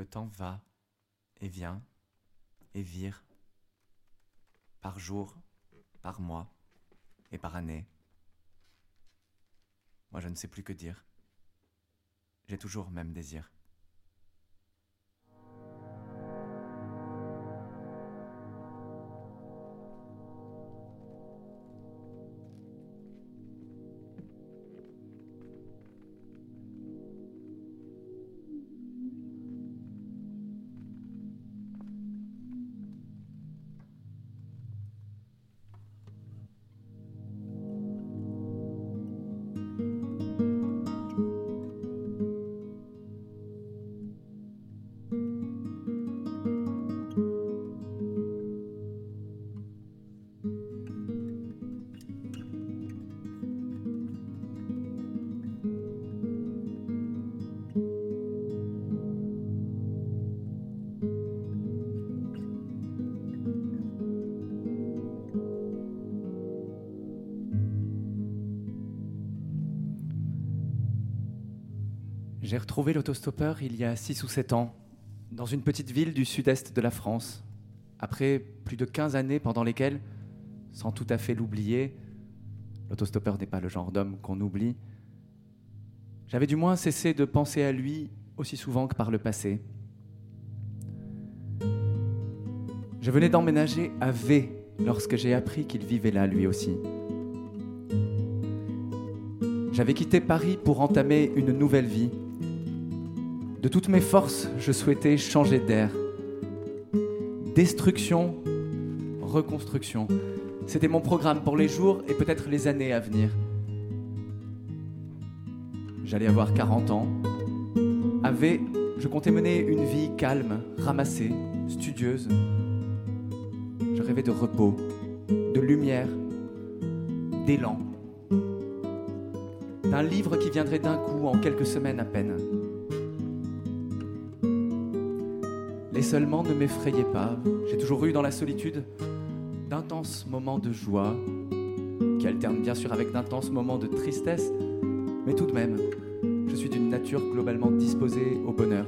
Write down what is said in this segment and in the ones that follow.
Le temps va et vient et vire par jour, par mois et par année. Moi, je ne sais plus que dire. J'ai toujours même désir. J'ai retrouvé l'autostoppeur il y a 6 ou 7 ans, dans une petite ville du sud-est de la France, après plus de 15 années pendant lesquelles, sans tout à fait l'oublier, l'autostoppeur n'est pas le genre d'homme qu'on oublie, j'avais du moins cessé de penser à lui aussi souvent que par le passé. Je venais d'emménager à V lorsque j'ai appris qu'il vivait là lui aussi. J'avais quitté Paris pour entamer une nouvelle vie de toutes mes forces, je souhaitais changer d'air. Destruction, reconstruction. C'était mon programme pour les jours et peut-être les années à venir. J'allais avoir 40 ans. Je comptais mener une vie calme, ramassée, studieuse. Je rêvais de repos, de lumière, d'élan. D'un livre qui viendrait d'un coup en quelques semaines à peine. Les seulement ne m'effrayez pas. J'ai toujours eu dans la solitude d'intenses moments de joie, qui alternent bien sûr avec d'intenses moments de tristesse, mais tout de même, je suis d'une nature globalement disposée au bonheur.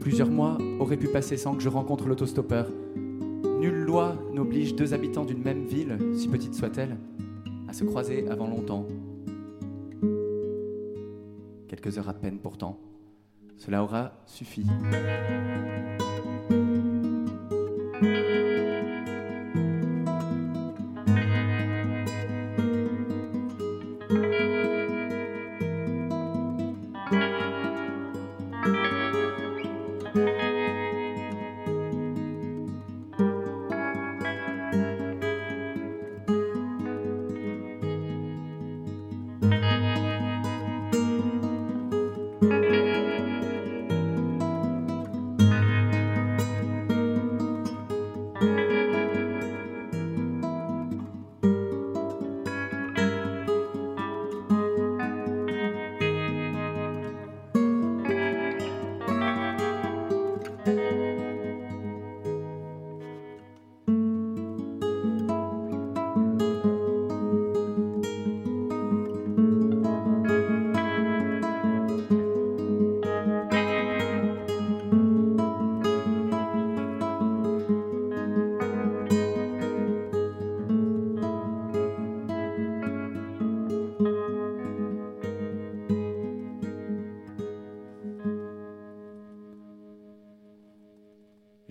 Plusieurs mois auraient pu passer sans que je rencontre l'autostoppeur. Nulle loi n'oblige deux habitants d'une même ville, si petite soit-elle, à se croiser avant longtemps quelques heures à peine pourtant. Cela aura suffi.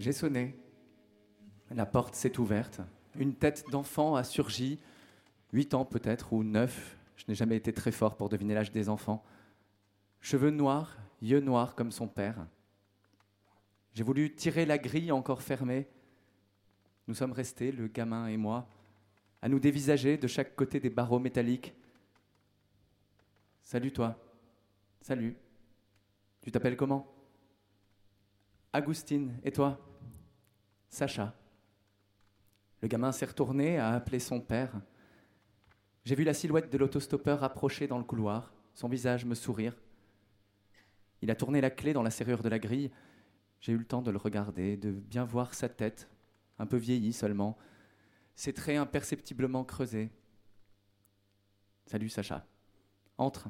J'ai sonné. La porte s'est ouverte. Une tête d'enfant a surgi. Huit ans peut-être, ou neuf. Je n'ai jamais été très fort pour deviner l'âge des enfants. Cheveux noirs, yeux noirs comme son père. J'ai voulu tirer la grille encore fermée. Nous sommes restés, le gamin et moi, à nous dévisager de chaque côté des barreaux métalliques. Salut toi. Salut. Tu t'appelles comment? Agustine. Et toi? Sacha. Le gamin s'est retourné, a appelé son père. J'ai vu la silhouette de l'autostoppeur approcher dans le couloir, son visage me sourire. Il a tourné la clé dans la serrure de la grille. J'ai eu le temps de le regarder, de bien voir sa tête, un peu vieillie seulement, ses traits imperceptiblement creusés. Salut Sacha. Entre.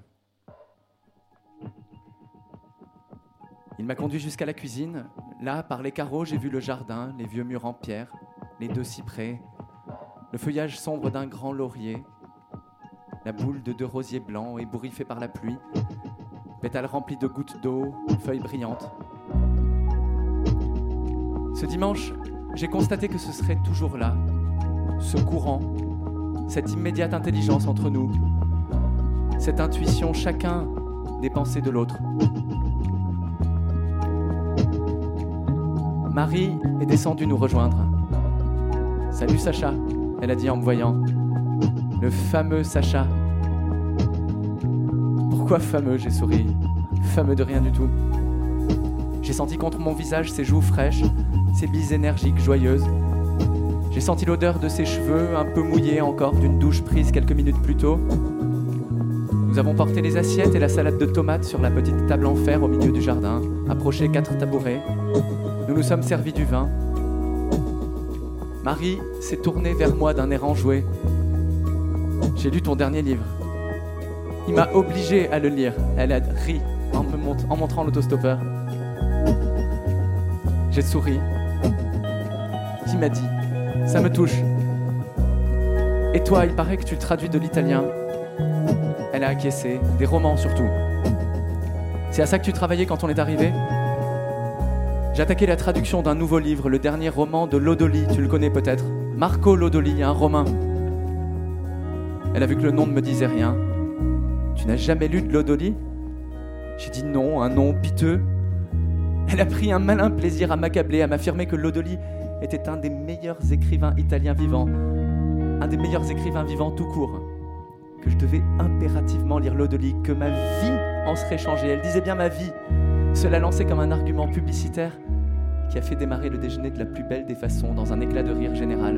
Il m'a conduit jusqu'à la cuisine. Là, par les carreaux, j'ai vu le jardin, les vieux murs en pierre, les deux cyprès, le feuillage sombre d'un grand laurier, la boule de deux rosiers blancs ébouriffés par la pluie, pétales remplis de gouttes d'eau, feuilles brillantes. Ce dimanche, j'ai constaté que ce serait toujours là, ce courant, cette immédiate intelligence entre nous, cette intuition chacun des pensées de l'autre. Marie est descendue nous rejoindre. Salut Sacha, elle a dit en me voyant. Le fameux Sacha. Pourquoi fameux J'ai souri. Fameux de rien du tout. J'ai senti contre mon visage ses joues fraîches, ses bises énergiques, joyeuses. J'ai senti l'odeur de ses cheveux, un peu mouillés encore, d'une douche prise quelques minutes plus tôt. Nous avons porté les assiettes et la salade de tomates sur la petite table en fer au milieu du jardin, approché quatre tabourets. Nous nous sommes servis du vin. Marie s'est tournée vers moi d'un air enjoué. J'ai lu ton dernier livre. Il m'a obligé à le lire. Elle a ri en, en montrant l'autostoppeur. J'ai souri. Qui m'a dit? Ça me touche. Et toi, il paraît que tu traduis de l'italien. Elle a acquiescé, des romans surtout. C'est à ça que tu travaillais quand on est arrivé? J'ai attaqué la traduction d'un nouveau livre, le dernier roman de Lodoli, tu le connais peut-être. Marco Lodoli, un romain. Elle a vu que le nom ne me disait rien. Tu n'as jamais lu de Lodoli? J'ai dit non, un nom piteux. Elle a pris un malin plaisir à m'accabler, à m'affirmer que Lodoli était un des meilleurs écrivains italiens vivants, un des meilleurs écrivains vivants tout court, que je devais impérativement lire Lodoli, que ma vie en serait changée. Elle disait bien ma vie. Cela lancé comme un argument publicitaire qui a fait démarrer le déjeuner de la plus belle des façons, dans un éclat de rire général.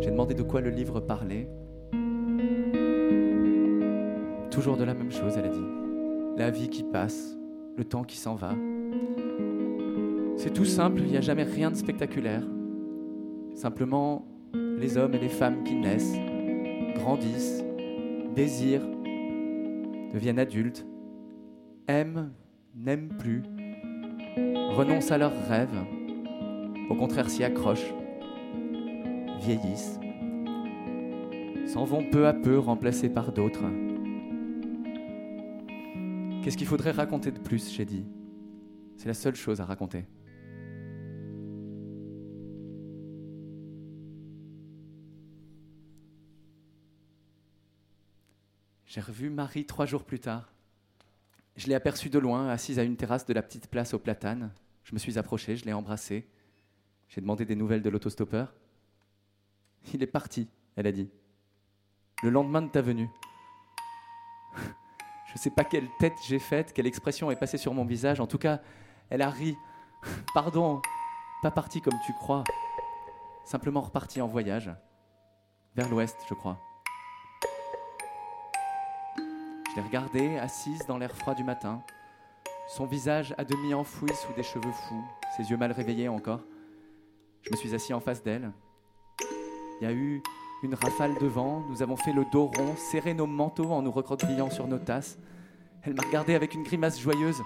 J'ai demandé de quoi le livre parlait. Toujours de la même chose, elle a dit. La vie qui passe, le temps qui s'en va. C'est tout simple, il n'y a jamais rien de spectaculaire. Simplement les hommes et les femmes qui naissent, grandissent, désirent, deviennent adultes, aiment, n'aiment plus, renoncent à leurs rêves, au contraire s'y accrochent, vieillissent, s'en vont peu à peu remplacés par d'autres. Qu'est-ce qu'il faudrait raconter de plus, dit C'est la seule chose à raconter. J'ai revu Marie trois jours plus tard. Je l'ai aperçue de loin, assise à une terrasse de la petite place aux platanes. Je me suis approché, je l'ai embrassée. J'ai demandé des nouvelles de l'autostoppeur. Il est parti, elle a dit. Le lendemain de ta venue. Je ne sais pas quelle tête j'ai faite, quelle expression est passée sur mon visage. En tout cas, elle a ri. Pardon, pas parti comme tu crois. Simplement reparti en voyage. Vers l'ouest, je crois. L'ai regardée, assise dans l'air froid du matin, son visage à demi enfoui sous des cheveux fous, ses yeux mal réveillés encore. Je me suis assis en face d'elle. Il y a eu une rafale de vent, nous avons fait le dos rond, serré nos manteaux en nous recroquevillant sur nos tasses. Elle m'a regardé avec une grimace joyeuse.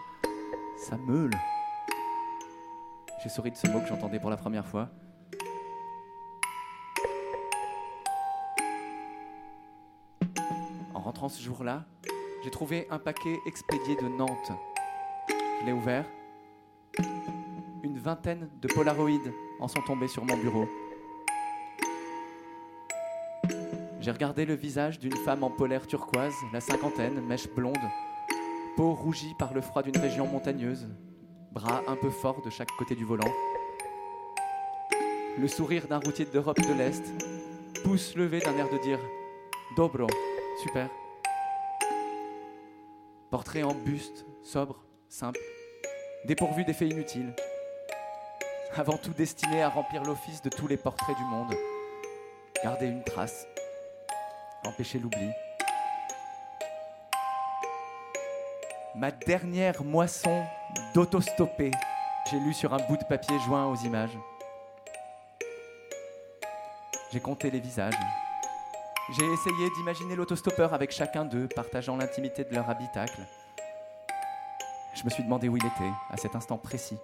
Ça meule. J'ai souri de ce mot que j'entendais pour la première fois. En rentrant ce jour-là, j'ai trouvé un paquet expédié de Nantes. Je l'ai ouvert. Une vingtaine de polaroïdes en sont tombés sur mon bureau. J'ai regardé le visage d'une femme en polaire turquoise, la cinquantaine, mèche blonde, peau rougie par le froid d'une région montagneuse, bras un peu forts de chaque côté du volant. Le sourire d'un routier d'Europe de l'Est, pouce levé d'un air de dire Dobro, super. Portrait en buste, sobre, simple, dépourvu d'effets inutiles. Avant tout destiné à remplir l'office de tous les portraits du monde. Garder une trace, empêcher l'oubli. Ma dernière moisson d'autostoppé, j'ai lu sur un bout de papier joint aux images. J'ai compté les visages. J'ai essayé d'imaginer l'autostoppeur avec chacun d'eux, partageant l'intimité de leur habitacle. Je me suis demandé où il était, à cet instant précis.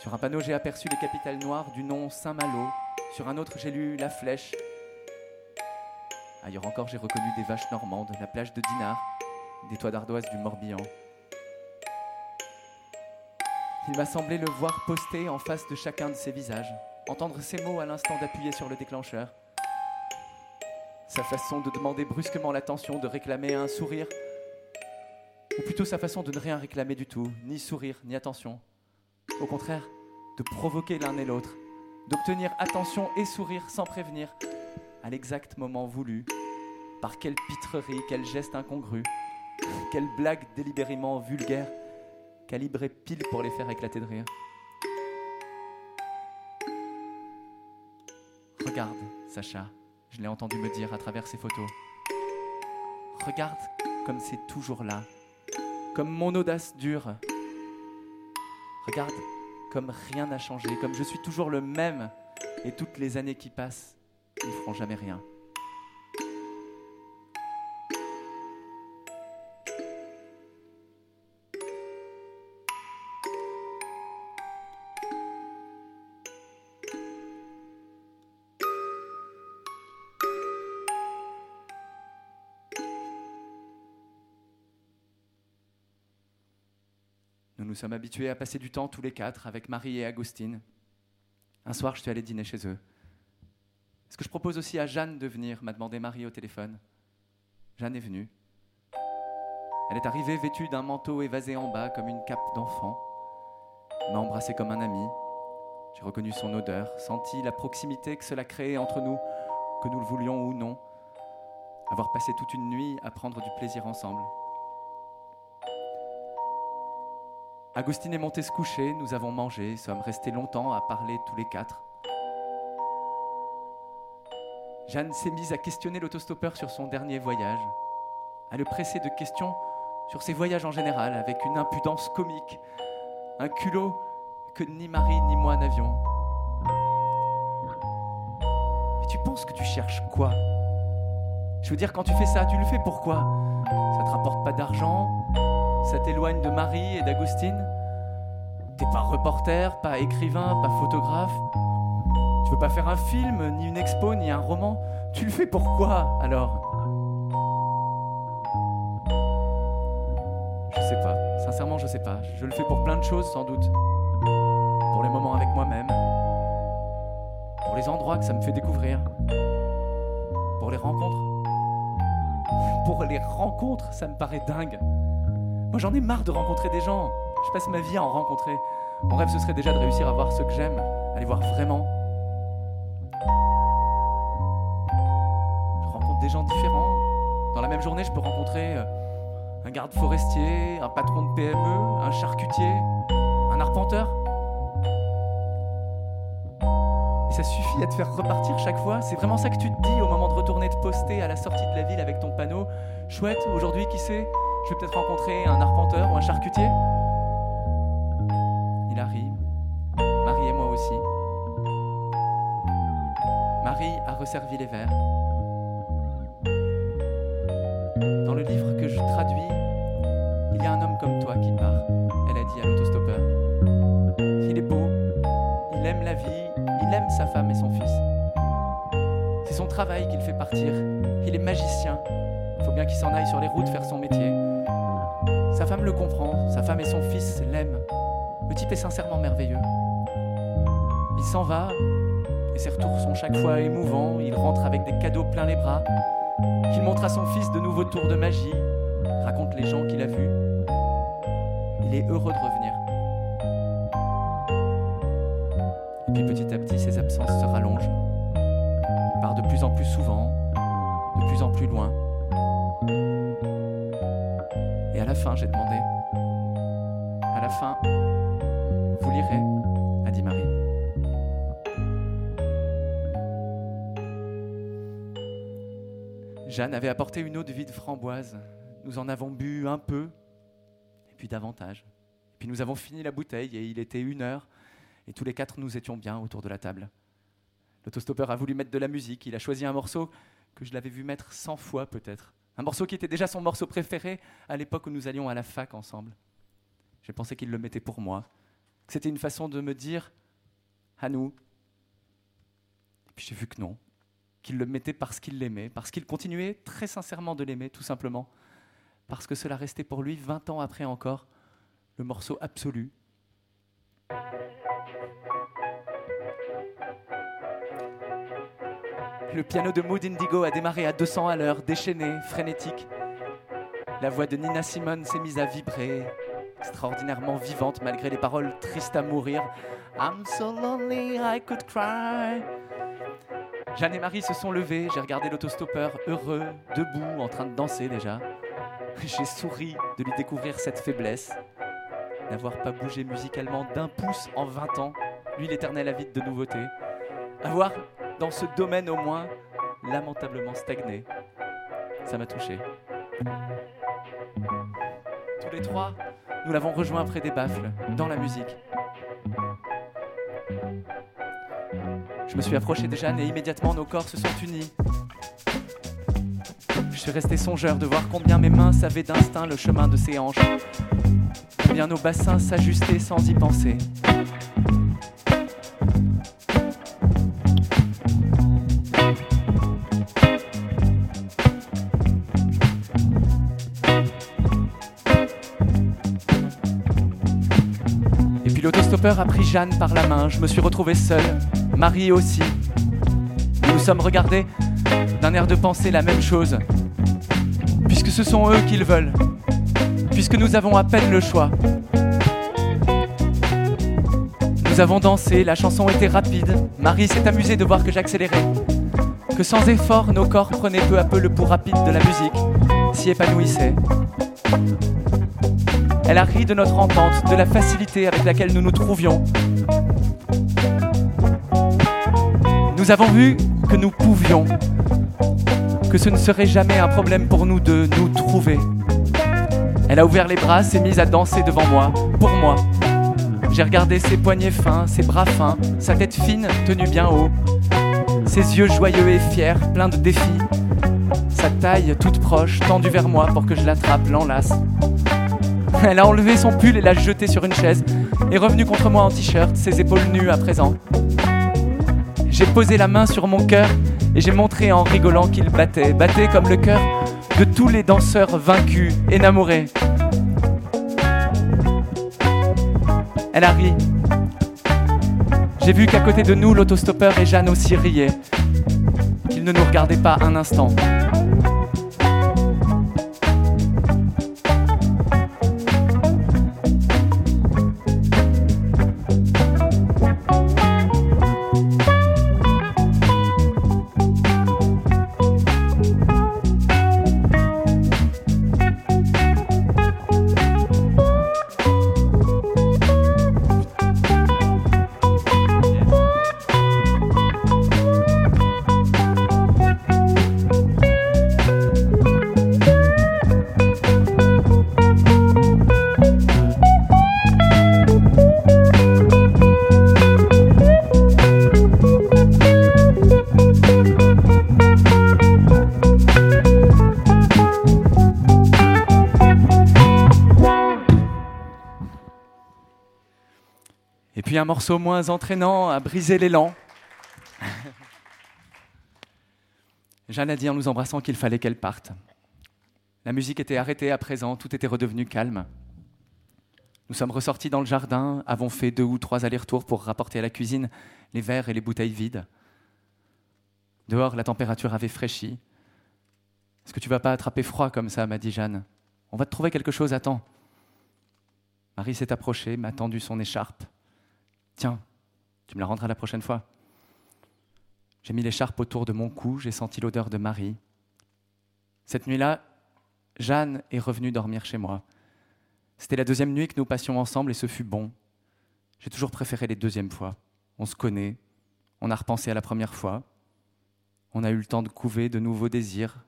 Sur un panneau, j'ai aperçu les capitales noires du nom Saint-Malo. Sur un autre, j'ai lu La Flèche. Ailleurs encore, j'ai reconnu des vaches normandes, la plage de Dinard, des toits d'ardoise du Morbihan. Il m'a semblé le voir posté en face de chacun de ses visages, entendre ses mots à l'instant d'appuyer sur le déclencheur. Sa façon de demander brusquement l'attention, de réclamer un sourire, ou plutôt sa façon de ne rien réclamer du tout, ni sourire, ni attention. Au contraire, de provoquer l'un et l'autre, d'obtenir attention et sourire sans prévenir, à l'exact moment voulu, par quelle pitrerie, quel geste incongru, quelle blague délibérément vulgaire, calibré pile pour les faire éclater de rire. Regarde, Sacha, je l'ai entendu me dire à travers ces photos. Regarde comme c'est toujours là, comme mon audace dure. Regarde comme rien n'a changé, comme je suis toujours le même et toutes les années qui passent ne feront jamais rien. Sommes habitués à passer du temps tous les quatre avec Marie et Agustine. Un soir, je suis allé dîner chez eux. Est-ce que je propose aussi à Jeanne de venir m'a demandé Marie au téléphone. Jeanne est venue. Elle est arrivée vêtue d'un manteau évasé en bas comme une cape d'enfant. M'a embrassé comme un ami. J'ai reconnu son odeur, senti la proximité que cela créait entre nous, que nous le voulions ou non. Avoir passé toute une nuit à prendre du plaisir ensemble. Agustine est montée se coucher, nous avons mangé, sommes restés longtemps à parler tous les quatre. Jeanne s'est mise à questionner l'autostoppeur sur son dernier voyage, à le presser de questions sur ses voyages en général, avec une impudence comique, un culot que ni Marie ni moi n'avions. Mais tu penses que tu cherches quoi? Je veux dire, quand tu fais ça, tu le fais pourquoi? Ça te rapporte pas d'argent? Ça t'éloigne de Marie et d'Agustine T'es pas reporter, pas écrivain, pas photographe. Tu veux pas faire un film, ni une expo, ni un roman? Tu le fais pourquoi alors? Je sais pas, sincèrement je sais pas. Je le fais pour plein de choses sans doute. Pour les moments avec moi-même. Pour les endroits que ça me fait découvrir. Pour les rencontres. Pour les rencontres, ça me paraît dingue. Moi j'en ai marre de rencontrer des gens. Je passe ma vie à en rencontrer. Mon rêve ce serait déjà de réussir à voir ceux que j'aime, à les voir vraiment. Je rencontre des gens différents. Dans la même journée, je peux rencontrer euh, un garde forestier, un patron de PME, un charcutier, un arpenteur. Et ça suffit à te faire repartir chaque fois. C'est vraiment ça que tu te dis au moment de retourner te poster à la sortie de la ville avec ton panneau. Chouette, aujourd'hui, qui sait? Je vais peut-être rencontrer un arpenteur ou un charcutier. Il arrive. Marie et moi aussi. Marie a resservi les verres. Dans le livre que je traduis, il y a un homme comme toi qui part, elle a dit à l'autostoppeur. Il est beau, il aime la vie, il aime sa femme et son fils. C'est son travail qui le fait partir. Il est magicien. Il faut bien qu'il s'en aille sur les routes faire son métier. Sa femme le comprend, sa femme et son fils l'aiment. Le type est sincèrement merveilleux. Il s'en va, et ses retours sont chaque fois émouvants. Il rentre avec des cadeaux plein les bras. qu'il montre à son fils de nouveaux tours de magie, raconte les gens qu'il a vus. Il est heureux de revenir. Et puis petit à petit, ses absences se rallongent. Il part de plus en plus souvent, de plus en plus loin à la fin, j'ai demandé. À la fin, Jeanne avait apporté une eau de vie framboise. Nous en avons bu un peu, et puis davantage. Et puis nous avons fini la bouteille, et il était une heure, et tous les quatre nous étions bien autour de la table. L'autostoppeur a voulu mettre de la musique, il a choisi un morceau que je l'avais vu mettre cent fois peut-être, Un morceau qui était déjà son morceau préféré à l'époque où nous allions à la fac ensemble. J'ai pensé qu'il le mettait pour moi. C'était une façon de me dire à nous. Et puis j'ai vu que non, qu'il le mettait parce qu'il l'aimait, parce qu'il continuait très sincèrement de l'aimer, tout simplement, parce que cela restait pour lui, 20 ans après encore, le morceau absolu. Le piano de Mood Indigo a démarré à 200 à l'heure, déchaîné, frénétique. La voix de Nina Simone s'est mise à vibrer, extraordinairement vivante malgré les paroles tristes à mourir. I'm so lonely I could cry. Jeanne et Marie se sont levés, j'ai regardé l'autostoppeur heureux, debout, en train de danser déjà. J'ai souri de lui découvrir cette faiblesse, n'avoir pas bougé musicalement d'un pouce en 20 ans, lui l'éternel avide de nouveautés, avoir, dans ce domaine au moins, lamentablement stagné. Ça m'a touché. Tous les trois, nous l'avons rejoint près des baffles, dans la musique. Je me suis approché de Jeanne et immédiatement nos corps se sont unis. Je suis resté songeur de voir combien mes mains savaient d'instinct le chemin de ses hanches, combien nos bassins s'ajustaient sans y penser. Et puis l'autostoppeur a pris Jeanne par la main, je me suis retrouvé seul, Marie aussi. Nous sommes regardés d'un air de penser la même chose, puisque ce sont eux qui le veulent, puisque nous avons à peine le choix. Nous avons dansé, la chanson était rapide, Marie s'est amusée de voir que j'accélérais, que sans effort nos corps prenaient peu à peu le pouls rapide de la musique, s'y épanouissaient. Elle a ri de notre entente, de la facilité avec laquelle nous nous trouvions. Nous avons vu que nous pouvions, que ce ne serait jamais un problème pour nous de nous trouver. Elle a ouvert les bras, s'est mise à danser devant moi, pour moi. J'ai regardé ses poignets fins, ses bras fins, sa tête fine tenue bien haut, ses yeux joyeux et fiers, pleins de défis, sa taille toute proche, tendue vers moi pour que je l'attrape, l'enlace. Elle a enlevé son pull et l'a jeté sur une chaise, est revenue contre moi en t-shirt, ses épaules nues à présent. J'ai posé la main sur mon cœur et j'ai montré en rigolant qu'il battait, battait comme le cœur de tous les danseurs vaincus, énamourés. Elle a ri. J'ai vu qu'à côté de nous, l'autostoppeur et Jeanne aussi riaient, qu'ils ne nous regardaient pas un instant. Un morceau moins entraînant a brisé l'élan. Jeanne a dit en nous embrassant qu'il fallait qu'elle parte. La musique était arrêtée à présent, tout était redevenu calme. Nous sommes ressortis dans le jardin, avons fait deux ou trois allers-retours pour rapporter à la cuisine les verres et les bouteilles vides. Dehors, la température avait fraîchi. Est-ce que tu vas pas attraper froid comme ça m'a dit Jeanne. On va te trouver quelque chose à temps. Marie s'est approchée, m'a tendu son écharpe. Tiens, tu me la rendras la prochaine fois. J'ai mis l'écharpe autour de mon cou, j'ai senti l'odeur de Marie. Cette nuit-là, Jeanne est revenue dormir chez moi. C'était la deuxième nuit que nous passions ensemble et ce fut bon. J'ai toujours préféré les deuxièmes fois. On se connaît, on a repensé à la première fois, on a eu le temps de couver de nouveaux désirs,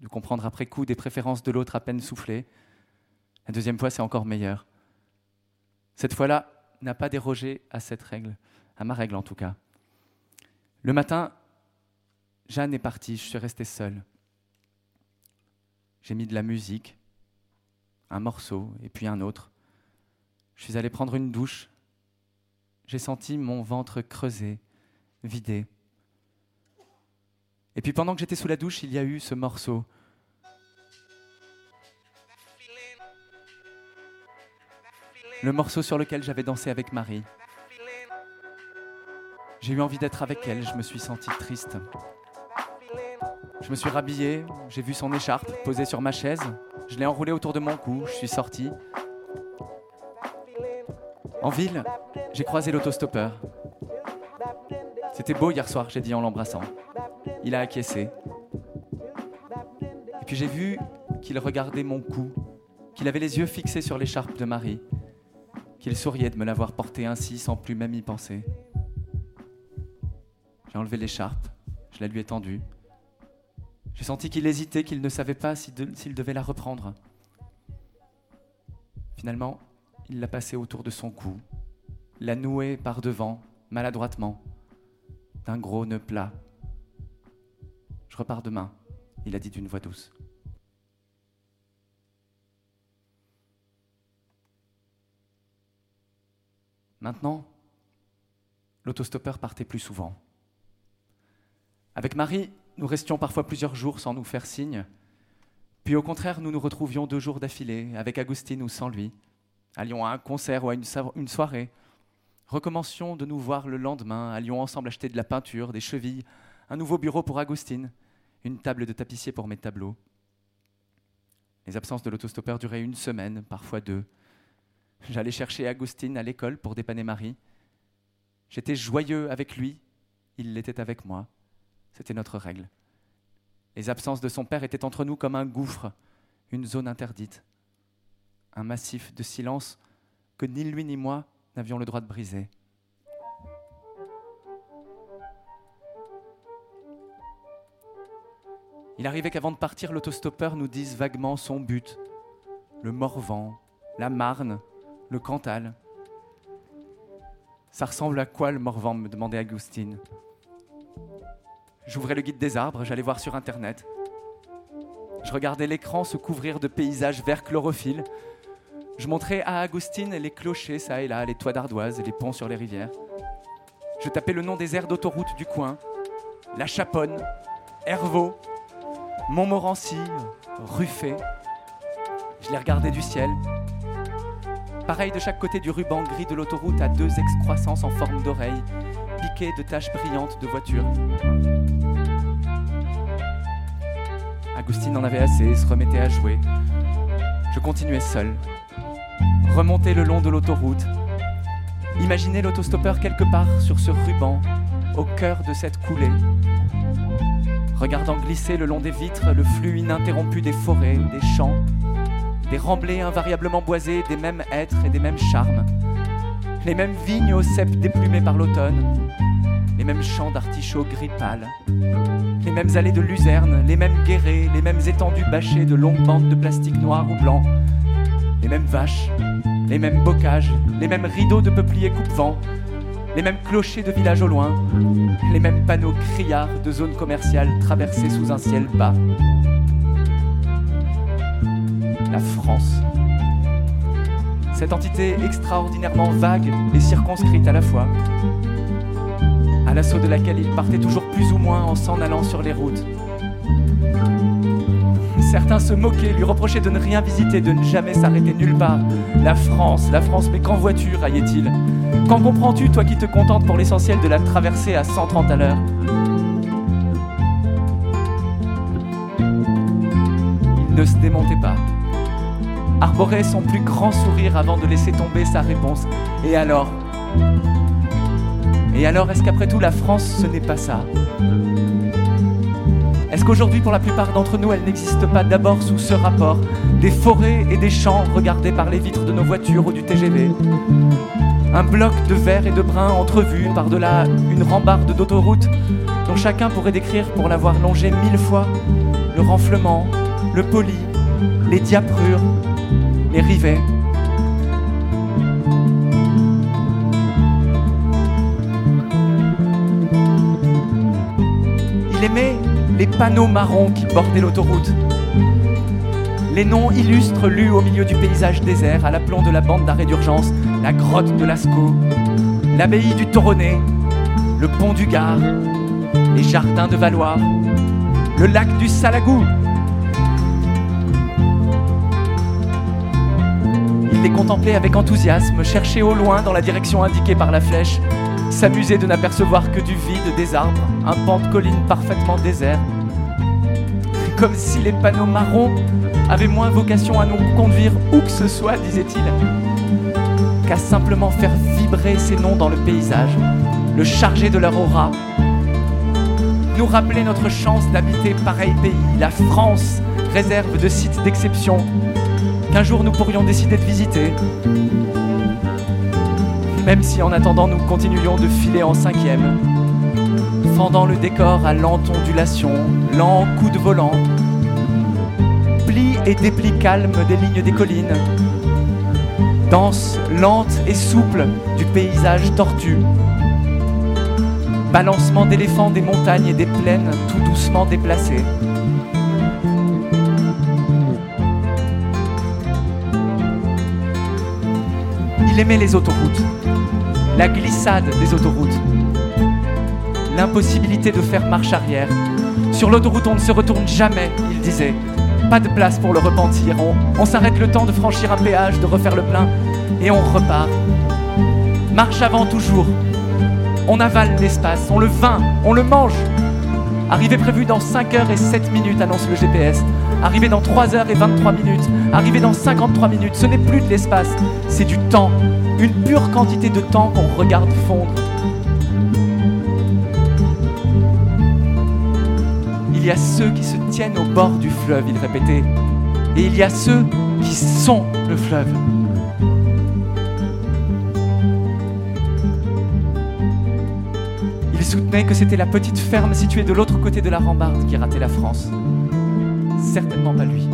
de comprendre après coup des préférences de l'autre à peine soufflées. La deuxième fois, c'est encore meilleur. Cette fois-là, n'a pas dérogé à cette règle, à ma règle en tout cas. Le matin, Jeanne est partie, je suis resté seul. J'ai mis de la musique, un morceau et puis un autre. Je suis allé prendre une douche. J'ai senti mon ventre creusé, vidé. Et puis pendant que j'étais sous la douche, il y a eu ce morceau. Le morceau sur lequel j'avais dansé avec Marie. J'ai eu envie d'être avec elle, je me suis senti triste. Je me suis rhabillé, j'ai vu son écharpe posée sur ma chaise, je l'ai enroulée autour de mon cou, je suis sorti. En ville, j'ai croisé l'autostoppeur. C'était beau hier soir, j'ai dit en l'embrassant. Il a acquiescé. Et puis j'ai vu qu'il regardait mon cou, qu'il avait les yeux fixés sur l'écharpe de Marie, qu'il souriait de me l'avoir portée ainsi sans plus même y penser. J'ai enlevé l'écharpe, je la lui ai tendue. J'ai senti qu'il hésitait, qu'il ne savait pas s'il devait la reprendre. Finalement, il l'a passée autour de son cou, l'a nouée par devant, maladroitement, d'un gros nœud plat. Je repars demain, il a dit d'une voix douce. Maintenant, l'autostoppeur partait plus souvent. Avec Marie, nous restions parfois plusieurs jours sans nous faire signe. Puis au contraire, nous nous retrouvions deux jours d'affilée, avec Agustine ou sans lui. Allions à un concert ou à une, soirée. Recommencions de nous voir le lendemain, allions ensemble acheter de la peinture, des chevilles, un nouveau bureau pour Agustine, une table de tapissier pour mes tableaux. Les absences de l'autostoppeur duraient une semaine, parfois deux. J'allais chercher Agustine à l'école pour dépanner Marie. J'étais joyeux avec lui, il l'était avec moi. C'était notre règle. Les absences de son père étaient entre nous comme un gouffre, une zone interdite, un massif de silence que ni lui ni moi n'avions le droit de briser. Il arrivait qu'avant de partir, l'autostoppeur nous dise vaguement son but. Le Morvan, la Marne, le Cantal. Ça ressemble à quoi le Morvan me demandait Agustine. J'ouvrais le guide des arbres, j'allais voir sur Internet. Je regardais l'écran se couvrir de paysages verts chlorophylle. Je montrais à Agustine les clochers, ça et là, les toits d'ardoise les ponts sur les rivières. Je tapais le nom des aires d'autoroute du coin. La Chaponne, Hervaux, Montmorency, Ruffet. Je les regardais du ciel. Pareil de chaque côté du ruban gris de l'autoroute à deux excroissances en forme d'oreille, piquées de taches brillantes de voitures. Agustine en avait assez, se remettait à jouer. Je continuais seul. Remonter le long de l'autoroute. Imaginer l'autostoppeur quelque part sur ce ruban, au cœur de cette coulée. Regardant glisser le long des vitres le flux ininterrompu des forêts, des champs, des remblais invariablement boisés, des mêmes êtres et des mêmes charmes. Les mêmes vignes aux cèpes déplumées par l'automne, les mêmes champs d'artichauts gris pâles, les mêmes allées de luzerne, les mêmes guérets, les mêmes étendues bâchées de longues bandes de plastique noir ou blanc, les mêmes vaches, les mêmes bocages, les mêmes rideaux de peupliers coupe-vent, les mêmes clochers de villages au loin, les mêmes panneaux criards de zones commerciales traversées sous un ciel bas. La France. Cette entité extraordinairement vague et circonscrite à la fois, à l'assaut de laquelle il partait toujours plus ou moins en s'en allant sur les routes. Certains se moquaient, lui reprochaient de ne rien visiter, de ne jamais s'arrêter nulle part. La France, la France, mais qu'en vois-tu, raillait-il? Qu'en comprends-tu, toi qui te contentes pour l'essentiel de la traverser à 130 à l'heure? Il ne se démontait pas, arborait son plus grand sourire avant de laisser tomber sa réponse. Et alors? Et alors, est-ce qu'après tout, la France, ce n'est pas ça? Est-ce qu'aujourd'hui, pour la plupart d'entre nous, elle n'existe pas d'abord sous ce rapport? Des forêts et des champs regardés par les vitres de nos voitures ou du TGV Un bloc de verre et de brun entrevu par-delà une rambarde d'autoroute dont chacun pourrait décrire, pour l'avoir longé mille fois, le renflement, le poli, les diaprures, les rivets. aimait les panneaux marrons qui bordaient l'autoroute. Les noms illustres lus au milieu du paysage désert, à l'aplomb de la bande d'arrêt d'urgence, la grotte de Lascaux, l'abbaye du Toronnet, le pont du Gard, les jardins de Valois, le lac du Salagou. Les contemplait avec enthousiasme, cherchait au loin dans la direction indiquée par la flèche, s'amusait de n'apercevoir que du vide, des arbres, un pan de colline parfaitement désert. Comme si les panneaux marrons avaient moins vocation à nous conduire où que ce soit, disait-il, qu'à simplement faire vibrer ces noms dans le paysage, le charger de leur aura, nous rappeler notre chance d'habiter pareil pays, la France, réserve de sites d'exception, qu'un jour nous pourrions décider de visiter, même si en attendant nous continuions de filer en cinquième, fendant le décor à lente ondulation, lent coup de volant, pli et dépli calme des lignes des collines, danse lente et souple du paysage tortu, balancement d'éléphants des montagnes et des plaines tout doucement déplacées. Il aimait les autoroutes, la glissade des autoroutes, l'impossibilité de faire marche arrière. Sur l'autoroute, on ne se retourne jamais, il disait. Pas de place pour le repentir. On, s'arrête le temps de franchir un péage, de refaire le plein, et on repart. Marche avant toujours. On avale l'espace, on le vain, on le mange. Arrivé prévu dans 5 heures et 7 minutes, annonce le GPS. Arrivé dans 3 heures et 23 minutes. Arrivé dans 53 minutes. Ce n'est plus de l'espace, c'est du temps. Une pure quantité de temps qu'on regarde fondre. Il y a ceux qui se tiennent au bord du fleuve, il répétait. Et il y a ceux qui sont le fleuve. Il soutenait que c'était la petite ferme située de l'autre côté de la rambarde qui ratait la France. Certainement pas lui.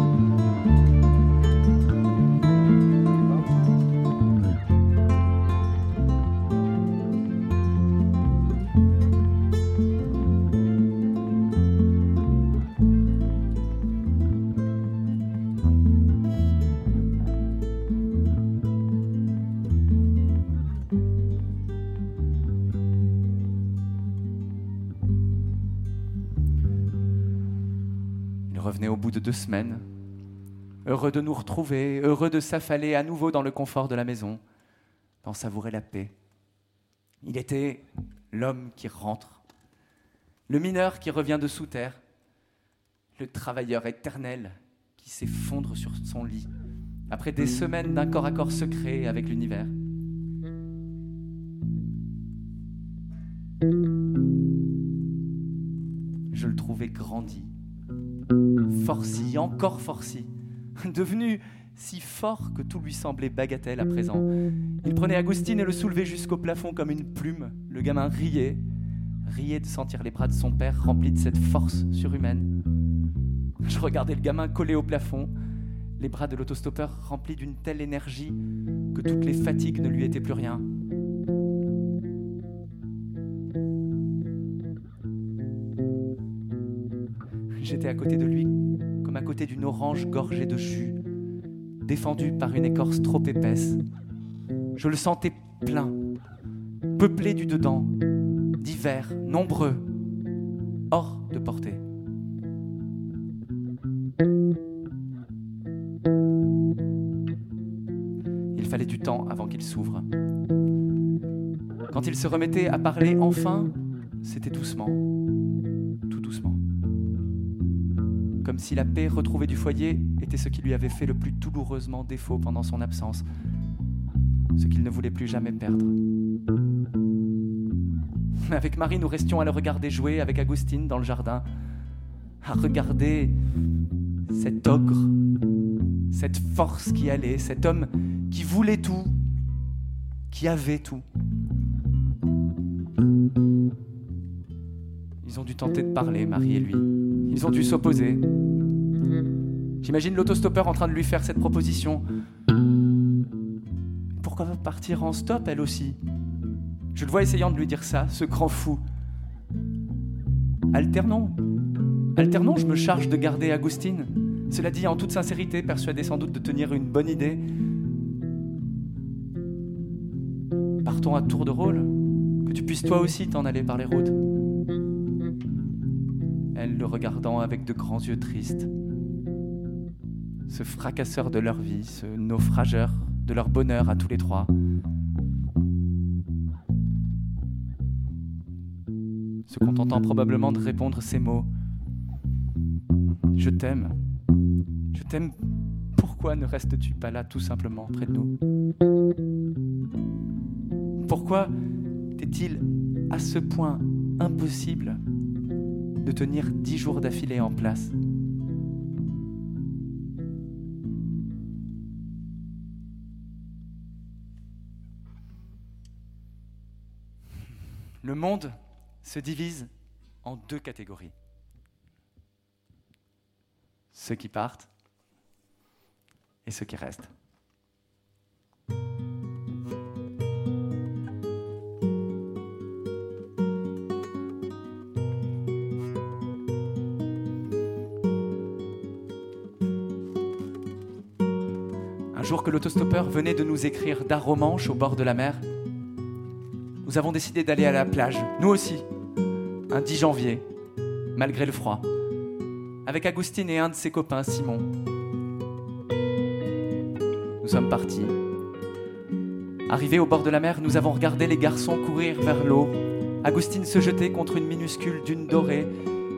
Revenait au bout de deux semaines, heureux de nous retrouver, heureux de s'affaler à nouveau dans le confort de la maison, d'en savourer la paix. Il était l'homme qui rentre, le mineur qui revient de sous terre, le travailleur éternel qui s'effondre sur son lit après des semaines d'un corps à corps secret avec l'univers. Je le trouvais grandi, forci, encore forci, devenu si fort que tout lui semblait bagatelle à présent. Il prenait Agustine et le soulevait jusqu'au plafond comme une plume. Le gamin riait, riait de sentir les bras de son père remplis de cette force surhumaine. Je regardais le gamin collé au plafond, les bras de l'autostoppeur remplis d'une telle énergie que toutes les fatigues ne lui étaient plus rien. J'étais à côté de lui comme à côté d'une orange gorgée de jus, défendue par une écorce trop épaisse. Je le sentais plein, peuplé du dedans, divers, nombreux, hors de portée. Il fallait du temps avant qu'il s'ouvre. Quand il se remettait à parler enfin, c'était doucement, si la paix retrouvée du foyer était ce qui lui avait fait le plus douloureusement défaut pendant son absence, ce qu'il ne voulait plus jamais perdre. Avec Marie, nous restions à le regarder jouer avec Agustine dans le jardin, à regarder cet ogre, cette force qui allait, cet homme qui voulait tout, qui avait tout. Ils ont dû tenter de parler, Marie et lui. Ils ont dû s'opposer. J'imagine l'autostoppeur en train de lui faire cette proposition. Pourquoi pas partir en stop, elle aussi? Je le vois essayant de lui dire ça, ce grand fou. Alternons. Alternons, je me charge de garder Agustine. Cela dit, en toute sincérité, persuadé sans doute de tenir une bonne idée, partons à tour de rôle, que tu puisses toi aussi t'en aller par les routes. Elle le regardant avec de grands yeux tristes, ce fracasseur de leur vie, ce naufrageur de leur bonheur à tous les trois. Se contentant probablement de répondre ces mots. Je t'aime. Je t'aime. Pourquoi ne restes-tu pas là tout simplement près de nous? Pourquoi t'est-il à ce point impossible de tenir dix jours d'affilée en place? Le monde se divise en deux catégories. Ceux qui partent et ceux qui restent. Un jour que l'autostoppeur venait de nous écrire d'Aromanche au bord de la mer, nous avons décidé d'aller à la plage, nous aussi, un 10 janvier, malgré le froid, avec Agustine et un de ses copains, Simon. Nous sommes partis. Arrivés au bord de la mer, nous avons regardé les garçons courir vers l'eau, Agustine se jeter contre une minuscule dune dorée,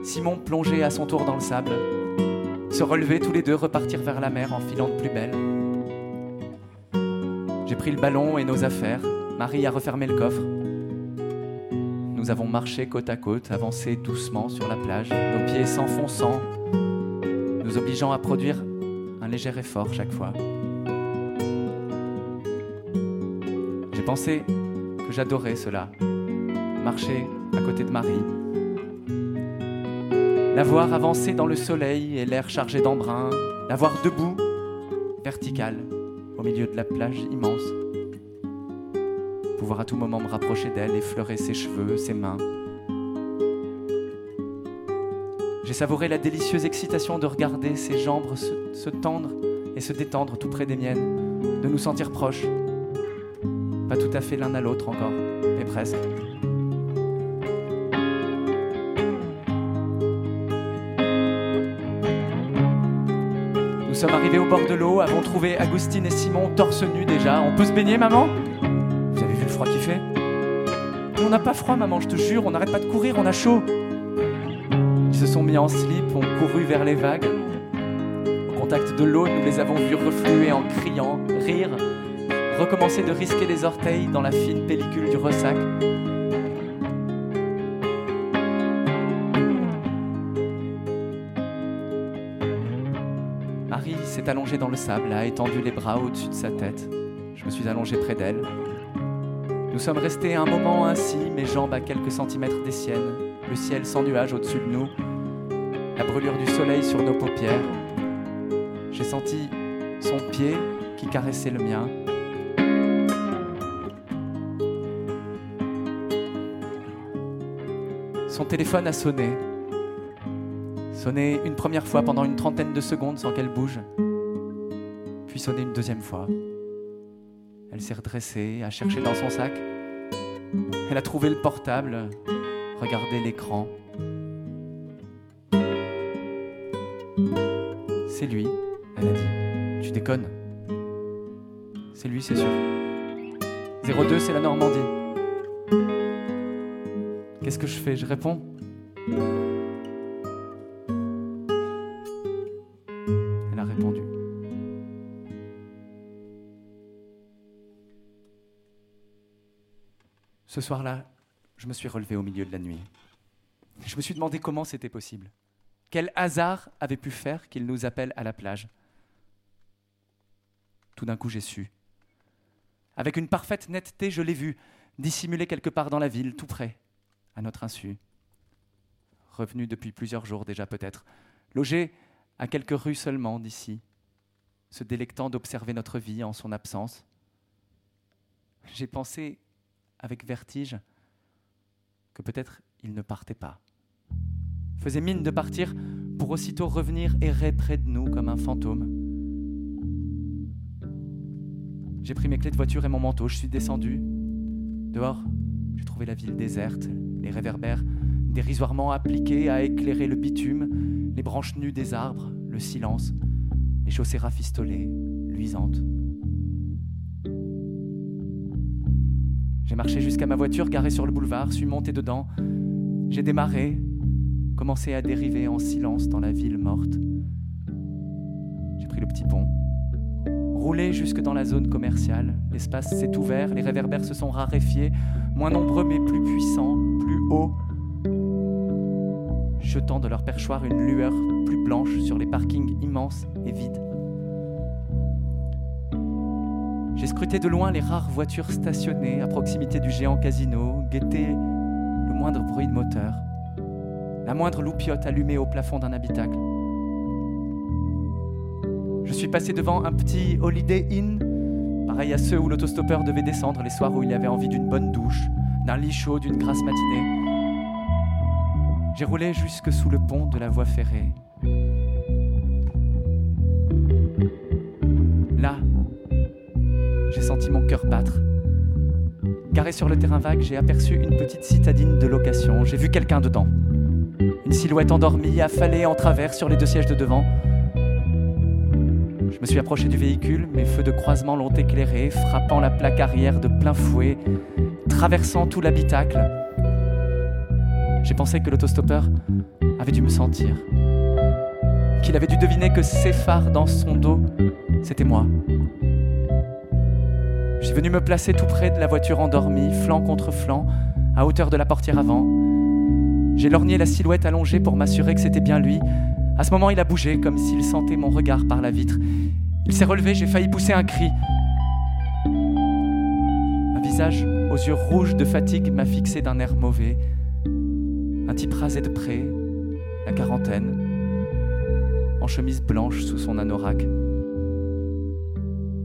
Simon plonger à son tour dans le sable, se relever tous les deux, repartir vers la mer en filant de plus belle. J'ai pris le ballon et nos affaires, Marie a refermé le coffre. Nous avons marché côte à côte, avancé doucement sur la plage, nos pieds s'enfonçant, nous obligeant à produire un léger effort chaque fois. J'ai pensé que j'adorais cela, marcher à côté de Marie, la voir avancer dans le soleil et l'air chargé d'embrun, la voir debout, verticale, au milieu de la plage immense pouvoir à tout moment me rapprocher d'elle, effleurer ses cheveux, ses mains. J'ai savouré la délicieuse excitation de regarder ses jambes se, tendre et se détendre tout près des miennes, de nous sentir proches. Pas tout à fait l'un à l'autre encore, mais presque. Nous sommes arrivés au bord de l'eau, avons trouvé Agustine et Simon torse nus déjà. On peut se baigner, maman? Qui fait. On n'a pas froid, maman, je te jure, on n'arrête pas de courir, on a chaud. Ils se sont mis en slip, ont couru vers les vagues. Au contact de l'eau, nous les avons vus refluer en criant, rire, recommencer de risquer les orteils dans la fine pellicule du ressac. Marie s'est allongée dans le sable, a étendu les bras au-dessus de sa tête. Je me suis allongé près d'elle. Nous sommes restés un moment ainsi, mes jambes à quelques centimètres des siennes, le ciel sans nuages au-dessus de nous, la brûlure du soleil sur nos paupières. J'ai senti son pied qui caressait le mien. Son téléphone a sonné. Sonné une première fois pendant une trentaine de secondes sans qu'elle bouge, puis sonné une deuxième fois. Elle s'est redressée, a cherché dans son sac. Elle a trouvé le portable, regardé l'écran. C'est lui, elle a dit. Tu déconnes. C'est lui, c'est sûr. 02, c'est la Normandie. Qu'est-ce que je fais? Je réponds soir-là, je me suis relevé au milieu de la nuit. Je me suis demandé comment c'était possible. Quel hasard avait pu faire qu'il nous appelle à la plage? Tout d'un coup, j'ai su. Avec une parfaite netteté, je l'ai vu, dissimulé quelque part dans la ville, tout près, à notre insu. Revenu depuis plusieurs jours déjà peut-être, logé à quelques rues seulement d'ici, se délectant d'observer notre vie en son absence. J'ai pensé avec vertige que peut-être il ne partait pas. Faisait mine de partir pour aussitôt revenir errer près de nous comme un fantôme. J'ai pris mes clés de voiture et mon manteau, je suis descendu. Dehors, j'ai trouvé la ville déserte, les réverbères dérisoirement appliqués à éclairer le bitume, les branches nues des arbres, le silence, les chaussées rafistolées, luisantes. J'ai marché jusqu'à ma voiture garée sur le boulevard, suis monté dedans, j'ai démarré, commencé à dériver en silence dans la ville morte. J'ai pris le petit pont, roulé jusque dans la zone commerciale. L'espace s'est ouvert, les réverbères se sont raréfiés, moins nombreux mais plus puissants, plus hauts, jetant de leur perchoir une lueur plus blanche sur les parkings immenses et vides. J'ai scruté de loin les rares voitures stationnées à proximité du géant casino, guetté le moindre bruit de moteur, la moindre loupiote allumée au plafond d'un habitacle. Je suis passé devant un petit Holiday Inn, pareil à ceux où l'autostoppeur devait descendre les soirs où il avait envie d'une bonne douche, d'un lit chaud, d'une grasse matinée. J'ai roulé jusque sous le pont de la voie ferrée. J'ai senti mon cœur battre. Garé sur le terrain vague, j'ai aperçu une petite citadine de location. J'ai vu quelqu'un dedans. Une silhouette endormie, affalée en travers sur les deux sièges de devant. Je me suis approché du véhicule, mes feux de croisement l'ont éclairé, frappant la plaque arrière de plein fouet, traversant tout l'habitacle. J'ai pensé que l'autostoppeur avait dû me sentir, qu'il avait dû deviner que ses phares dans son dos, c'était moi. Je suis venu me placer tout près de la voiture endormie, flanc contre flanc, à hauteur de la portière avant. J'ai lorgné la silhouette allongée pour m'assurer que c'était bien lui. À ce moment, il a bougé, comme s'il sentait mon regard par la vitre. Il s'est relevé, j'ai failli pousser un cri. Un visage aux yeux rouges de fatigue m'a fixé d'un air mauvais. Un type rasé de près, la quarantaine, en chemise blanche sous son anorak.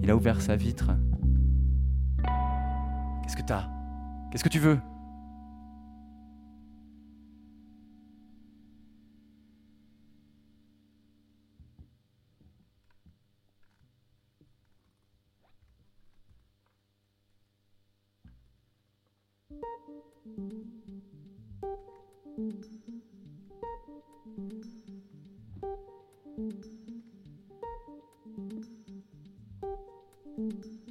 Il a ouvert sa vitre. Qu'est-ce que t'as. Qu'est-ce que tu veux? Peu à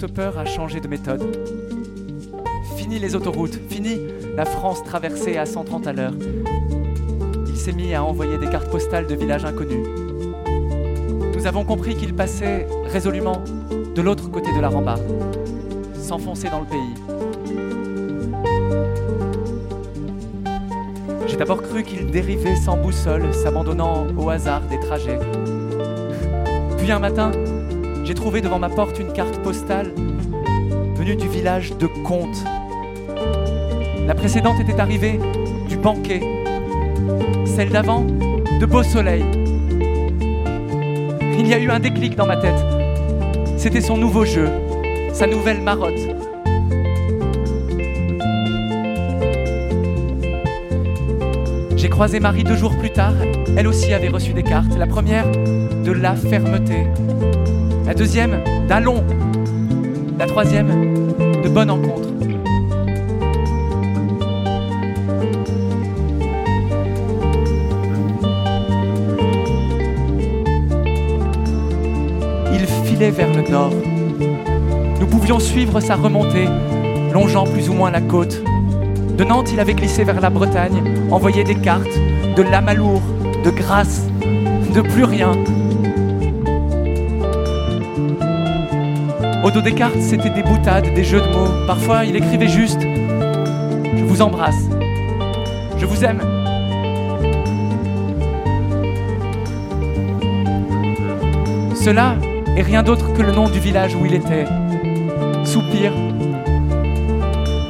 l'autostoppeur a changé de méthode. Fini les autoroutes, fini la France traversée à 130 à l'heure. Il s'est mis à envoyer des cartes postales de villages inconnus. Nous avons compris qu'il passait résolument de l'autre côté de la rambarde, s'enfoncer dans le pays. J'ai d'abord cru qu'il dérivait sans boussole, s'abandonnant au hasard des trajets. Puis un matin, j'ai trouvé devant ma porte une carte postale venue du village de Comte. La précédente était arrivée du banquet, celle d'avant de Beau Soleil. Il y a eu un déclic dans ma tête. C'était son nouveau jeu, sa nouvelle marotte. J'ai croisé Marie deux jours plus tard. Elle aussi avait reçu des cartes. La première de la fermeté. La deuxième, d'un long. La troisième, de bonne rencontre. Il filait vers le nord. Nous pouvions suivre sa remontée, longeant plus ou moins la côte. De Nantes, il avait glissé vers la Bretagne, envoyé des cartes, de Lamalour, de grâce, de plus rien, Au dos des cartes, c'était des boutades, des jeux de mots. Parfois, il écrivait juste Je vous embrasse. Je vous aime. Cela est rien d'autre que le nom du village où il était. Soupir,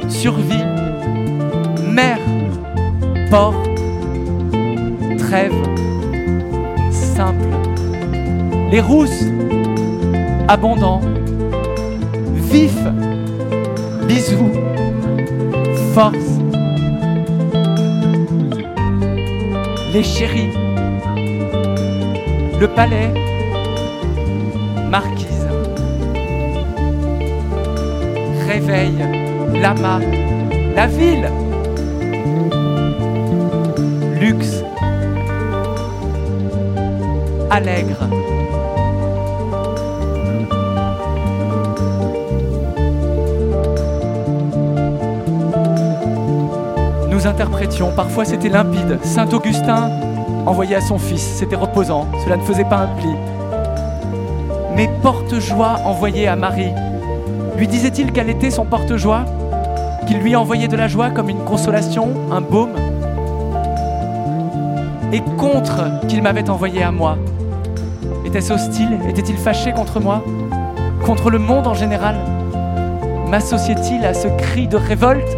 survie, mer, port, trêve, simple. Les rousses, abondants, vifs, bisous, force. Les chéris, le palais, marquise. Réveil, lama, la ville. Luxe, allègre. Nous interprétions, parfois c'était limpide. Saint-Augustin envoyait à son fils, c'était reposant, cela ne faisait pas un pli. Mais porte-joie envoyé à Marie. Lui disait-il quel était son porte-joie? Qu'il lui envoyait de la joie comme une consolation, un baume? Et contre qu'il m'avait envoyé à moi. Était-ce hostile? Était-il fâché contre moi? Contre le monde en général? M'associait-il à ce cri de révolte?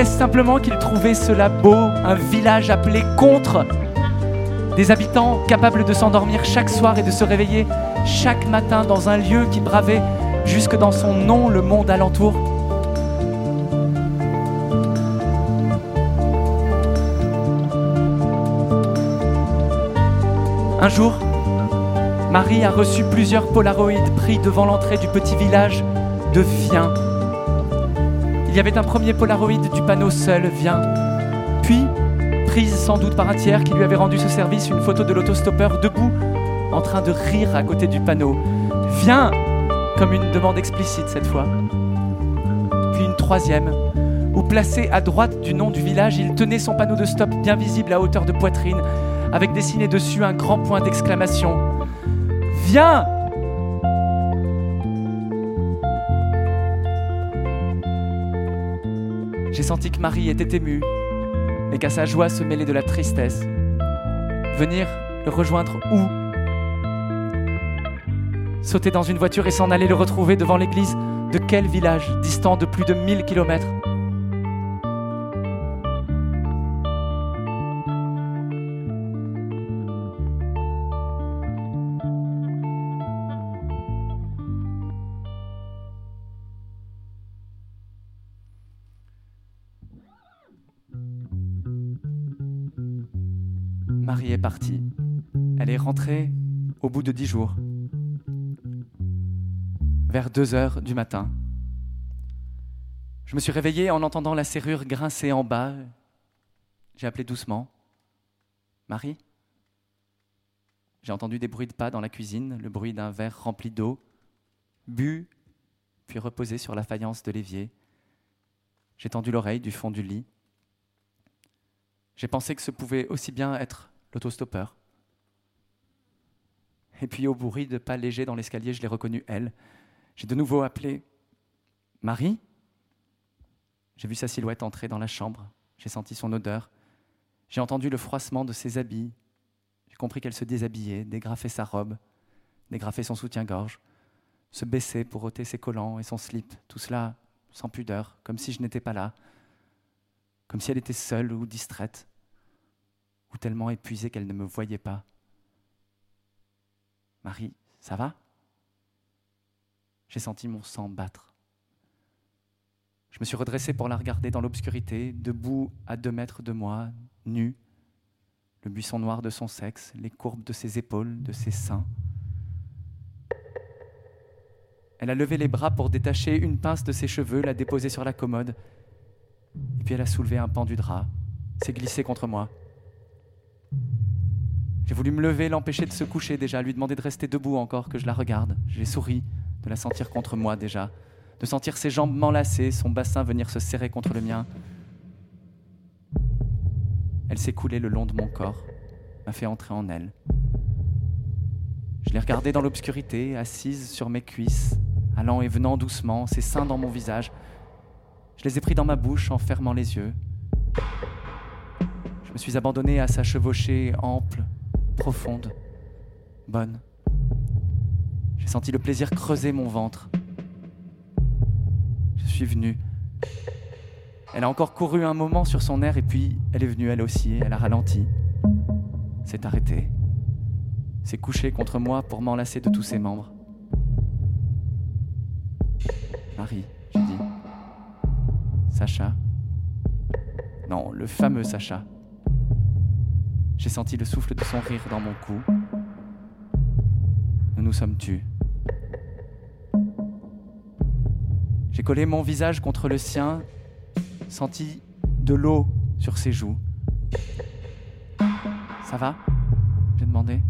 Était-ce simplement qu'il trouvait cela beau, un village appelé contre des habitants capables de s'endormir chaque soir et de se réveiller chaque matin dans un lieu qui bravait jusque dans son nom le monde alentour. Un jour, Marie a reçu plusieurs polaroïdes pris devant l'entrée du petit village de Vien. Il y avait un premier polaroïde du panneau seul, Vien. Puis, prise sans doute par un tiers qui lui avait rendu ce service, une photo de l'autostoppeur debout, en train de rire à côté du panneau. Viens comme une demande explicite cette fois. Puis une troisième, où placé à droite du nom du village, il tenait son panneau de stop bien visible à hauteur de poitrine, avec dessiné dessus un grand point d'exclamation. Viens J'ai senti que Marie était émue, et qu'à sa joie se mêlait de la tristesse. Venir le rejoindre où? Sauter dans une voiture et s'en aller le retrouver devant l'église de quel village distant de plus de 1000 kilomètres? Marie est partie. Elle est rentrée au bout de dix jours, vers deux heures du matin. Je me suis réveillé en entendant la serrure grincer en bas. J'ai appelé doucement. Marie? J'ai entendu des bruits de pas dans la cuisine, le bruit d'un verre rempli d'eau, bu, puis reposé sur la faïence de l'évier. J'ai tendu l'oreille du fond du lit. J'ai pensé que ce pouvait aussi bien être l'autostoppeur. Et puis au bruit de pas légers dans l'escalier, je l'ai reconnue, elle. J'ai de nouveau appelé Marie. J'ai vu sa silhouette entrer dans la chambre. J'ai senti son odeur. J'ai entendu le froissement de ses habits. J'ai compris qu'elle se déshabillait, dégrafait sa robe, dégrafait son soutien-gorge, se baissait pour ôter ses collants et son slip. Tout cela sans pudeur, comme si je n'étais pas là, comme si elle était seule ou distraite ou tellement épuisée qu'elle ne me voyait pas. Marie, ça va? J'ai senti mon sang battre. Je me suis redressé pour la regarder dans l'obscurité, debout à deux mètres de moi, nue, le buisson noir de son sexe, les courbes de ses épaules, de ses seins. Elle a levé les bras pour détacher une pince de ses cheveux, la déposer sur la commode, et puis elle a soulevé un pan du drap, s'est glissée contre moi. J'ai voulu me lever, l'empêcher de se coucher déjà, lui demander de rester debout encore, que je la regarde. J'ai souri, de la sentir contre moi déjà, de sentir ses jambes m'enlacer, son bassin venir se serrer contre le mien. Elle s'est coulée le long de mon corps, m'a fait entrer en elle. Je l'ai regardée dans l'obscurité, assise sur mes cuisses, allant et venant doucement, ses seins dans mon visage. Je les ai pris dans ma bouche en fermant les yeux. Je me suis abandonné à sa chevauchée ample, profonde, bonne. J'ai senti le plaisir creuser mon ventre. Je suis venu. Elle a encore couru un moment sur son air et puis elle est venue elle aussi, elle a ralenti, s'est arrêtée, s'est couchée contre moi pour m'enlacer de tous ses membres. Marie, j'ai dit. Sacha. Non, le fameux Sacha. J'ai senti le souffle de son rire dans mon cou. Nous nous sommes tus. J'ai collé mon visage contre le sien, senti de l'eau sur ses joues. Ça va? J'ai demandé.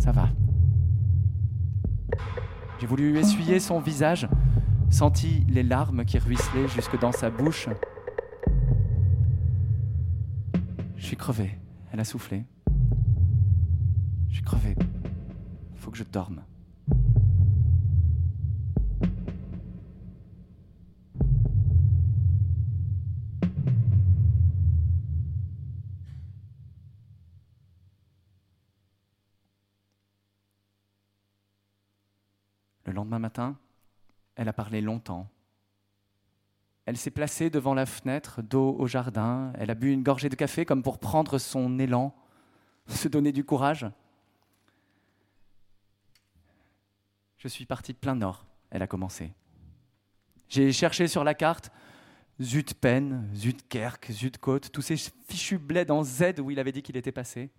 Ça va. J'ai voulu essuyer son visage, senti les larmes qui ruisselaient jusque dans sa bouche. Je suis crevé. Elle a soufflé. Je suis crevé. Faut que je dorme. Le lendemain matin, elle a parlé longtemps. Elle s'est placée devant la fenêtre, dos au jardin. Elle a bu une gorgée de café comme pour prendre son élan, se donner du courage. Je suis parti plein nord, elle a commencé. J'ai cherché sur la carte Zutpen, Zutkerk, Zutkot, tous ces fichus bleds en Z où il avait dit qu'il était passé.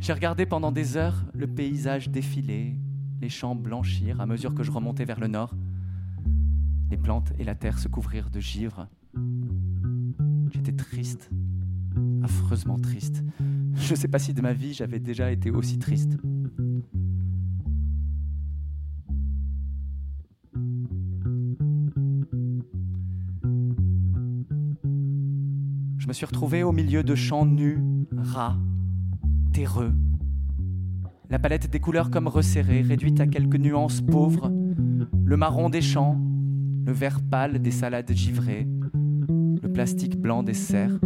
J'ai regardé pendant des heures le paysage défiler, les champs blanchir à mesure que je remontais vers le nord. Les plantes et la terre se couvrirent de givre. J'étais triste, affreusement triste. Je ne sais pas si de ma vie j'avais déjà été aussi triste. Je me suis retrouvé au milieu de champs nus, ras, terreux. La palette des couleurs comme resserrée, réduite à quelques nuances pauvres. Le marron des champs, le vert pâle des salades givrées, le plastique blanc des serres.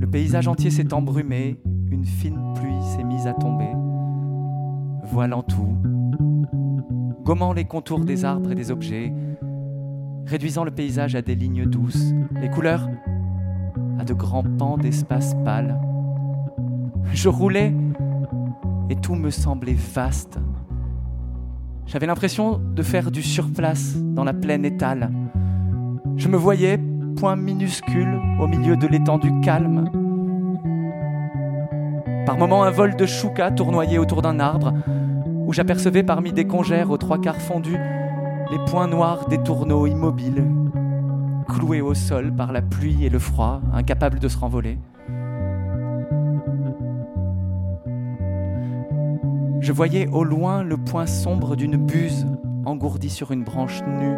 Le paysage entier s'est embrumé, une fine pluie s'est mise à tomber, voilant tout, gommant les contours des arbres et des objets, réduisant le paysage à des lignes douces, les couleurs à de grands pans d'espace pâle. Je roulais et tout me semblait vaste, j'avais l'impression de faire du surplace dans la plaine étale. Je me voyais, point minuscule, au milieu de l'étendue calme. Par moments, un vol de chouka tournoyait autour d'un arbre, où j'apercevais parmi des congères aux trois quarts fondus les points noirs des tourneaux immobiles, cloués au sol par la pluie et le froid, incapables de se renvoler. Je voyais au loin le point sombre d'une buse engourdie sur une branche nue.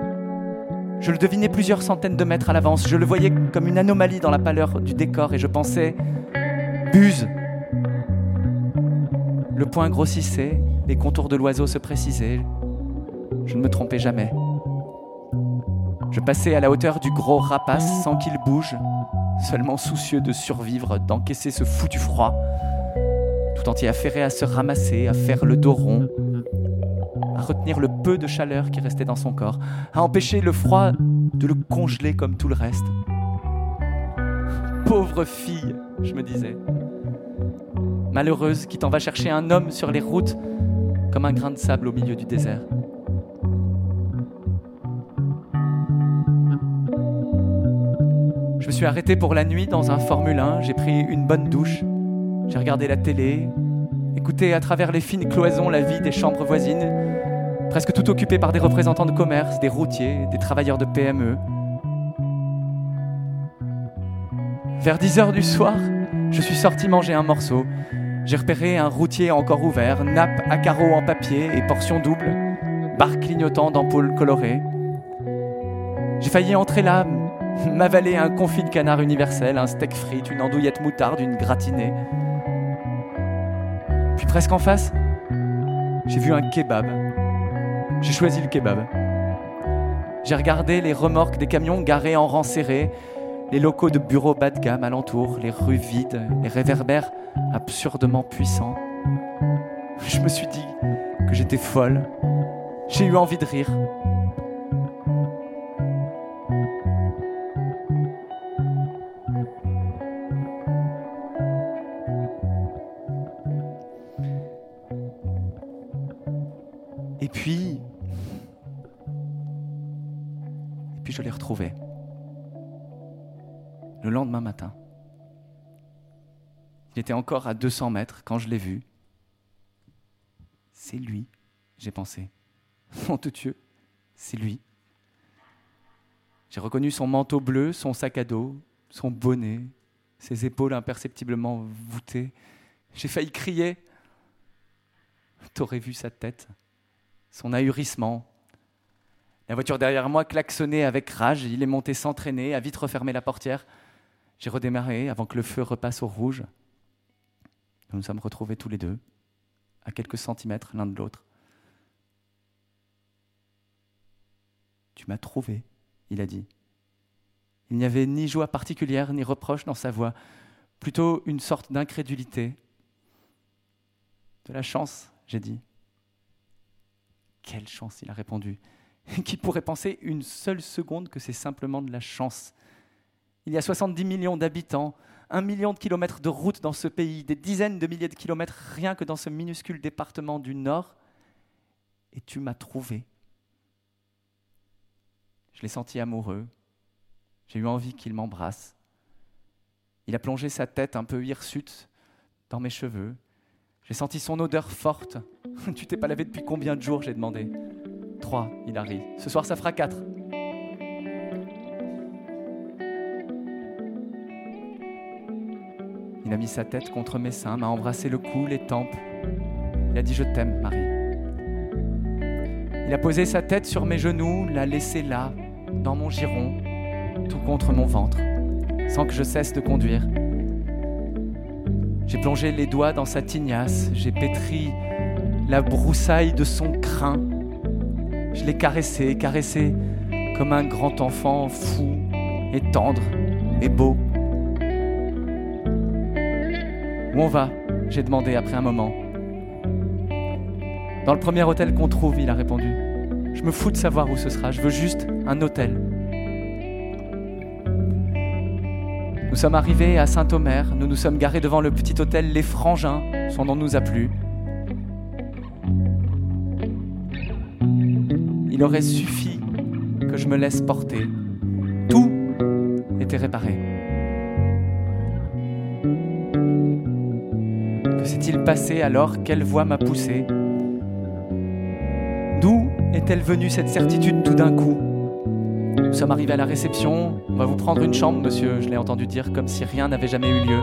Je le devinais plusieurs centaines de mètres à l'avance. Je le voyais comme une anomalie dans la pâleur du décor et je pensais Buse Le point grossissait, les contours de l'oiseau se précisaient. Je ne me trompais jamais. Je passais à la hauteur du gros rapace sans qu'il bouge, seulement soucieux de survivre, d'encaisser ce foutu froid tout entier affairé à se ramasser, à faire le dos rond, à retenir le peu de chaleur qui restait dans son corps, à empêcher le froid de le congeler comme tout le reste. Pauvre fille, je me disais. Malheureuse qui t'en va chercher un homme sur les routes comme un grain de sable au milieu du désert. Je me suis arrêté pour la nuit dans un Formule 1, j'ai pris une bonne douche, j'ai regardé la télé, écouté à travers les fines cloisons la vie des chambres voisines, presque tout occupées par des représentants de commerce, des routiers, des travailleurs de PME. Vers 10 heures du soir, je suis sorti manger un morceau. J'ai repéré un routier encore ouvert, nappe à carreaux en papier et portion double, bar clignotant d'ampoules colorées. J'ai failli entrer là, m'avaler un confit de canard universel, un steak frites, une andouillette moutarde, une gratinée. Puis presque en face, j'ai vu un kebab. J'ai choisi le kebab. J'ai regardé les remorques des camions garés en rang serré, les locaux de bureaux bas de gamme alentour, les rues vides, les réverbères absurdement puissants. Je me suis dit que j'étais folle. J'ai eu envie de rire. Et puis, et puis je l'ai retrouvé le lendemain matin. Il était encore à 200 mètres quand je l'ai vu. C'est lui, j'ai pensé. Mon Dieu, c'est lui. J'ai reconnu son manteau bleu, son sac à dos, son bonnet, ses épaules imperceptiblement voûtées. J'ai failli crier. T'aurais vu sa tête, son ahurissement. La voiture derrière moi klaxonnait avec rage. Il est monté s'entraîner, a vite refermé la portière. J'ai redémarré avant que le feu repasse au rouge. Nous nous sommes retrouvés tous les deux, à quelques centimètres l'un de l'autre. Tu m'as trouvé, il a dit. Il n'y avait ni joie particulière, ni reproche dans sa voix, plutôt une sorte d'incrédulité. De la chance, j'ai dit. Quelle chance, il a répondu. Qui pourrait penser une seule seconde que c'est simplement de la chance il y a 70 millions d'habitants, un million de kilomètres de routes dans ce pays, des dizaines de milliers de kilomètres rien que dans ce minuscule département du Nord. Et tu m'as trouvé. Je l'ai senti amoureux. J'ai eu envie qu'il m'embrasse. Il a plongé sa tête un peu hirsute dans mes cheveux. J'ai senti son odeur forte. tu t'es pas lavé depuis combien de jours j'ai demandé. Trois, il a ri. Ce soir, ça fera quatre. Il a mis sa tête contre mes seins, m'a embrassé le cou, les tempes. Il a dit Je t'aime, Marie. Il a posé sa tête sur mes genoux, l'a laissé là, dans mon giron, tout contre mon ventre, sans que je cesse de conduire. J'ai plongé les doigts dans sa tignasse, j'ai pétri la broussaille de son crin. Je l'ai caressé, caressé comme un grand enfant fou et tendre et beau. Où on va? J'ai demandé après un moment. Dans le premier hôtel qu'on trouve, il a répondu. Je me fous de savoir où ce sera, je veux juste un hôtel. Nous sommes arrivés à Saint-Omer, nous nous sommes garés devant le petit hôtel Les Frangins, son nom nous a plu. Il aurait suffi que je me laisse porter. Tout était réparé. s'est-il passé alors? Quelle voix m'a poussé? D'où est-elle venue cette certitude tout d'un coup? Nous sommes arrivés à la réception. On va vous prendre une chambre, monsieur, je l'ai entendu dire comme si rien n'avait jamais eu lieu.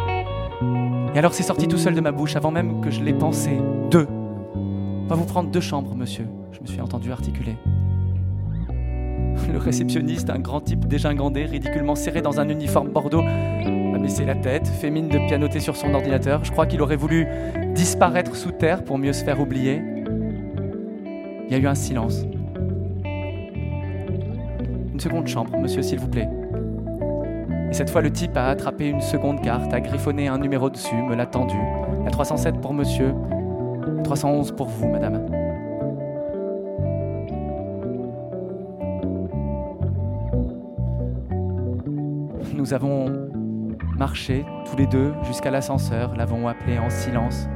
Et alors c'est sorti tout seul de ma bouche avant même que je l'ai pensé. Deux. On va vous prendre deux chambres, monsieur, je me suis entendu articuler. Le réceptionniste, un grand type dégingandé, ridiculement serré dans un uniforme bordeaux, a baissé la tête, fait mine de pianoter sur son ordinateur. Je crois qu'il aurait voulu disparaître sous terre pour mieux se faire oublier. Il y a eu un silence. Une seconde chambre, monsieur, s'il vous plaît. Et cette fois, le type a attrapé une seconde carte, a griffonné un numéro dessus, me l'a tendu. La 307 pour monsieur, 311 pour vous, madame. Nous avons marché tous les deux jusqu'à l'ascenseur, l'avons appelé en silence.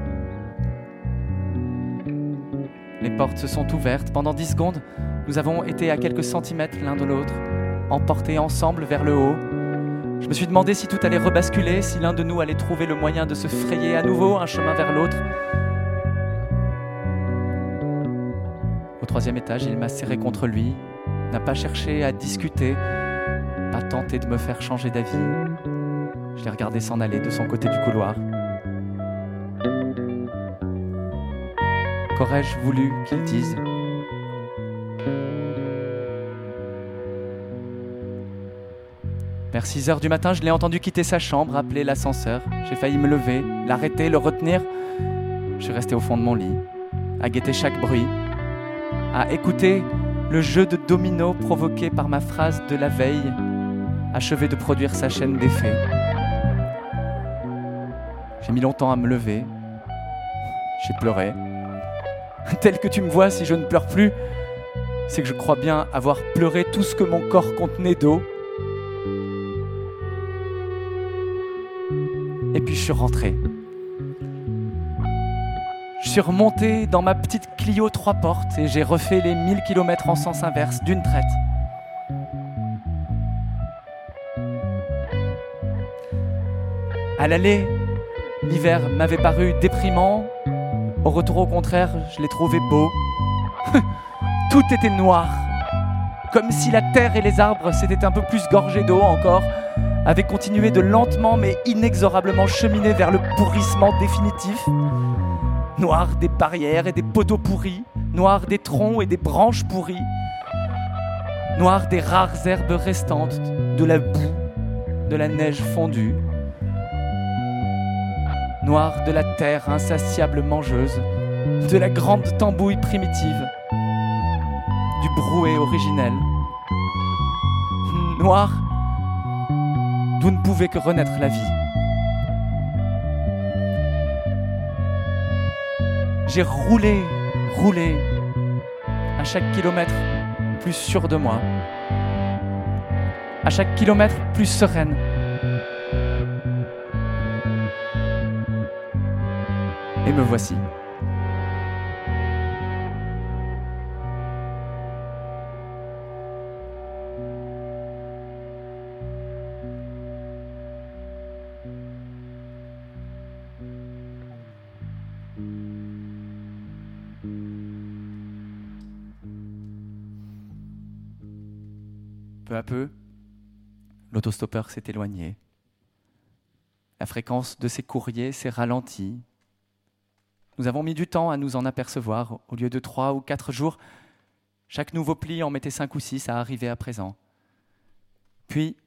Les portes se sont ouvertes. Pendant dix secondes, nous avons été à quelques centimètres l'un de l'autre, emportés ensemble vers le haut. Je me suis demandé si tout allait rebasculer, si l'un de nous allait trouver le moyen de se frayer à nouveau un chemin vers l'autre. Au troisième étage, il m'a serré contre lui, n'a pas cherché à discuter, pas tenté de me faire changer d'avis. Je l'ai regardé s'en aller de son côté du couloir. Qu'aurais-je voulu qu'il dise? Vers 6 heures du matin, je l'ai entendu quitter sa chambre, appeler l'ascenseur. J'ai failli me lever, l'arrêter, le retenir. Je suis resté au fond de mon lit, à guetter chaque bruit, à écouter le jeu de domino provoqué par ma phrase de la veille, achevé de produire sa chaîne d'effets. J'ai mis longtemps à me lever. J'ai pleuré. Tel que tu me vois, si je ne pleure plus, c'est que je crois bien avoir pleuré tout ce que mon corps contenait d'eau Et puis je suis rentré. Je suis remonté dans ma petite Clio trois portes et j'ai refait les 1000 km en sens inverse d'une traite. À l'aller, l'hiver m'avait paru déprimant. Au retour, au contraire, je l'ai trouvé beau. Tout était noir, comme si la terre et les arbres s'étaient un peu plus gorgés d'eau encore avait continué de lentement mais inexorablement cheminer vers le pourrissement définitif. Noir des barrières et des poteaux pourris, noir des troncs et des branches pourries, noir des rares herbes restantes, de la boue, de la neige fondue, noir de la terre insatiable mangeuse, de la grande tambouille primitive, du brouet originel, noir d'où ne pouvait que renaître la vie. J'ai roulé, roulé, à chaque kilomètre plus sûr de moi, à chaque kilomètre plus sereine. Et me voici. Peu à peu, l'autostoppeur s'est éloigné. La fréquence de ses courriers s'est ralentie. Nous avons mis du temps à nous en apercevoir. Au lieu de trois ou quatre jours, chaque nouveau pli en mettait cinq ou six à arriver à présent. Puis,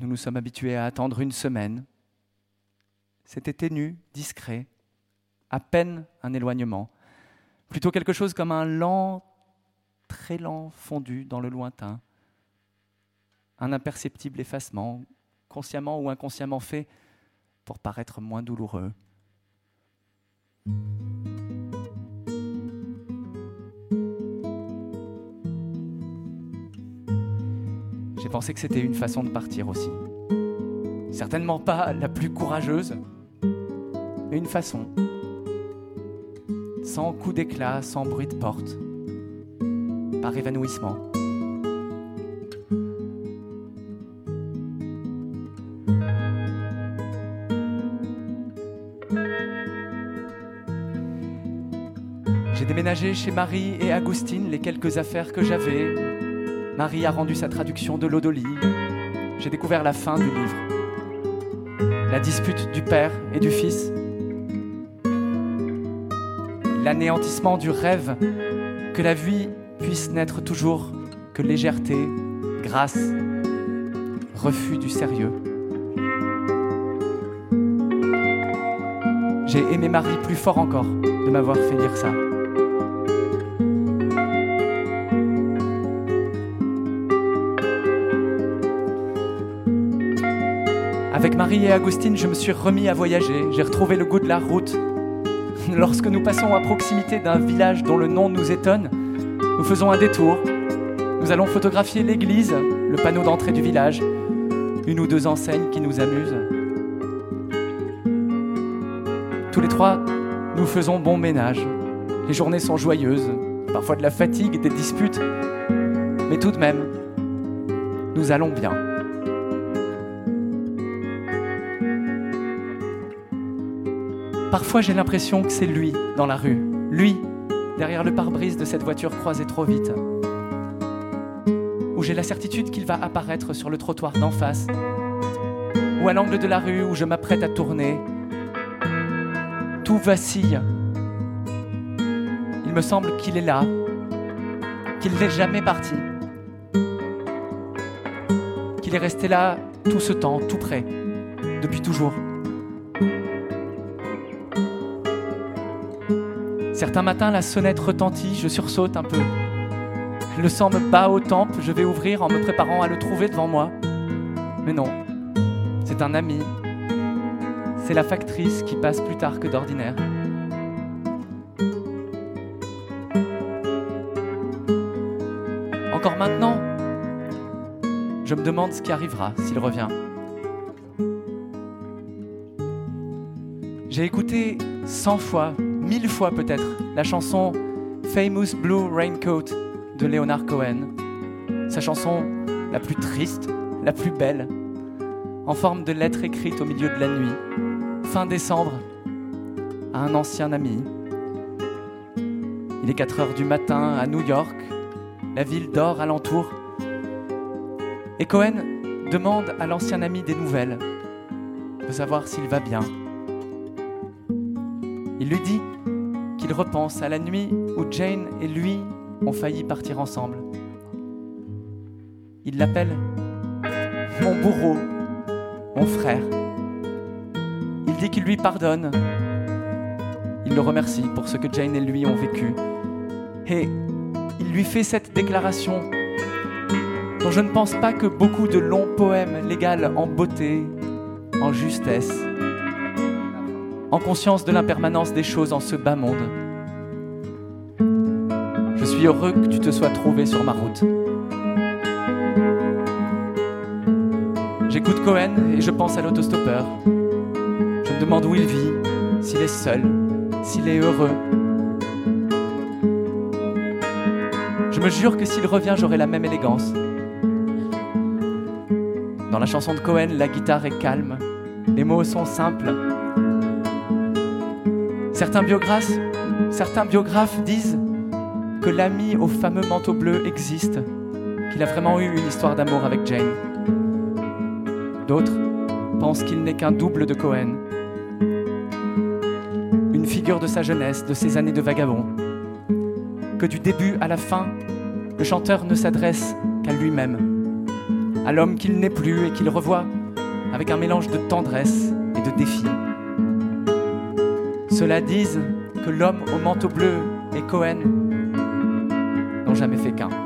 nous nous sommes habitués à attendre une semaine. C'était ténu, discret, à peine un éloignement, plutôt quelque chose comme un lent, très lent fondu dans le lointain un imperceptible effacement, consciemment ou inconsciemment fait pour paraître moins douloureux. J'ai pensé que c'était une façon de partir aussi. Certainement pas la plus courageuse, mais une façon. Sans coup d'éclat, sans bruit de porte, par évanouissement. Déménagé chez Marie et Agustine les quelques affaires que j'avais. Marie a rendu sa traduction de l'Odoli. J'ai découvert la fin du livre. La dispute du père et du fils. L'anéantissement du rêve que la vie puisse n'être toujours que légèreté, grâce, refus du sérieux. J'ai aimé Marie plus fort encore de m'avoir fait lire ça. Avec Marie et Agustine, je me suis remis à voyager, j'ai retrouvé le goût de la route. Lorsque nous passons à proximité d'un village dont le nom nous étonne, nous faisons un détour. Nous allons photographier l'église, le panneau d'entrée du village, une ou deux enseignes qui nous amusent. Tous les trois, nous faisons bon ménage. Les journées sont joyeuses, parfois de la fatigue, des disputes, mais tout de même, nous allons bien. Parfois j'ai l'impression que c'est lui dans la rue, lui derrière le pare-brise de cette voiture croisée trop vite, ou j'ai la certitude qu'il va apparaître sur le trottoir d'en face, ou à l'angle de la rue où je m'apprête à tourner, tout vacille. Il me semble qu'il est là, qu'il n'est jamais parti, qu'il est resté là tout ce temps, tout près, depuis toujours. Certains matins, la sonnette retentit, je sursaute un peu. Le sang me bat aux tempes, je vais ouvrir en me préparant à le trouver devant moi. Mais non, c'est un ami. C'est la factrice qui passe plus tard que d'ordinaire. Encore maintenant, je me demande ce qui arrivera s'il revient. J'ai écouté cent fois, mille fois peut-être, la chanson Famous Blue Raincoat de Leonard Cohen. Sa chanson la plus triste, la plus belle, en forme de lettre écrite au milieu de la nuit, fin décembre, à un ancien ami. Il est 4 heures du matin à New York, la ville dort alentour. Et Cohen demande à l'ancien ami des nouvelles, de savoir s'il va bien. Il lui dit qu'il repense à la nuit où Jane et lui ont failli partir ensemble. Il l'appelle mon bourreau, mon frère. Il dit qu'il lui pardonne. Il le remercie pour ce que Jane et lui ont vécu. Et il lui fait cette déclaration dont je ne pense pas que beaucoup de longs poèmes l'égalent en beauté, en justesse, en conscience de l'impermanence des choses en ce bas monde. Suis heureux que tu te sois trouvé sur ma route. J'écoute Cohen et je pense à l'autostoppeur. Je me demande où il vit, s'il est seul, s'il est heureux. Je me jure que s'il revient, j'aurai la même élégance. Dans la chanson de Cohen, la guitare est calme, les mots sont simples, Certains certains biographes disent que l'ami au fameux manteau bleu existe, qu'il a vraiment eu une histoire d'amour avec Jane. D'autres pensent qu'il n'est qu'un double de Cohen, une figure de sa jeunesse, de ses années de vagabond, que du début à la fin, le chanteur ne s'adresse qu'à lui-même, à l'homme qu'il n'est plus et qu'il revoit avec un mélange de tendresse et de défi. Cela disent que l'homme au manteau bleu et Cohen n'ont jamais fait qu'un.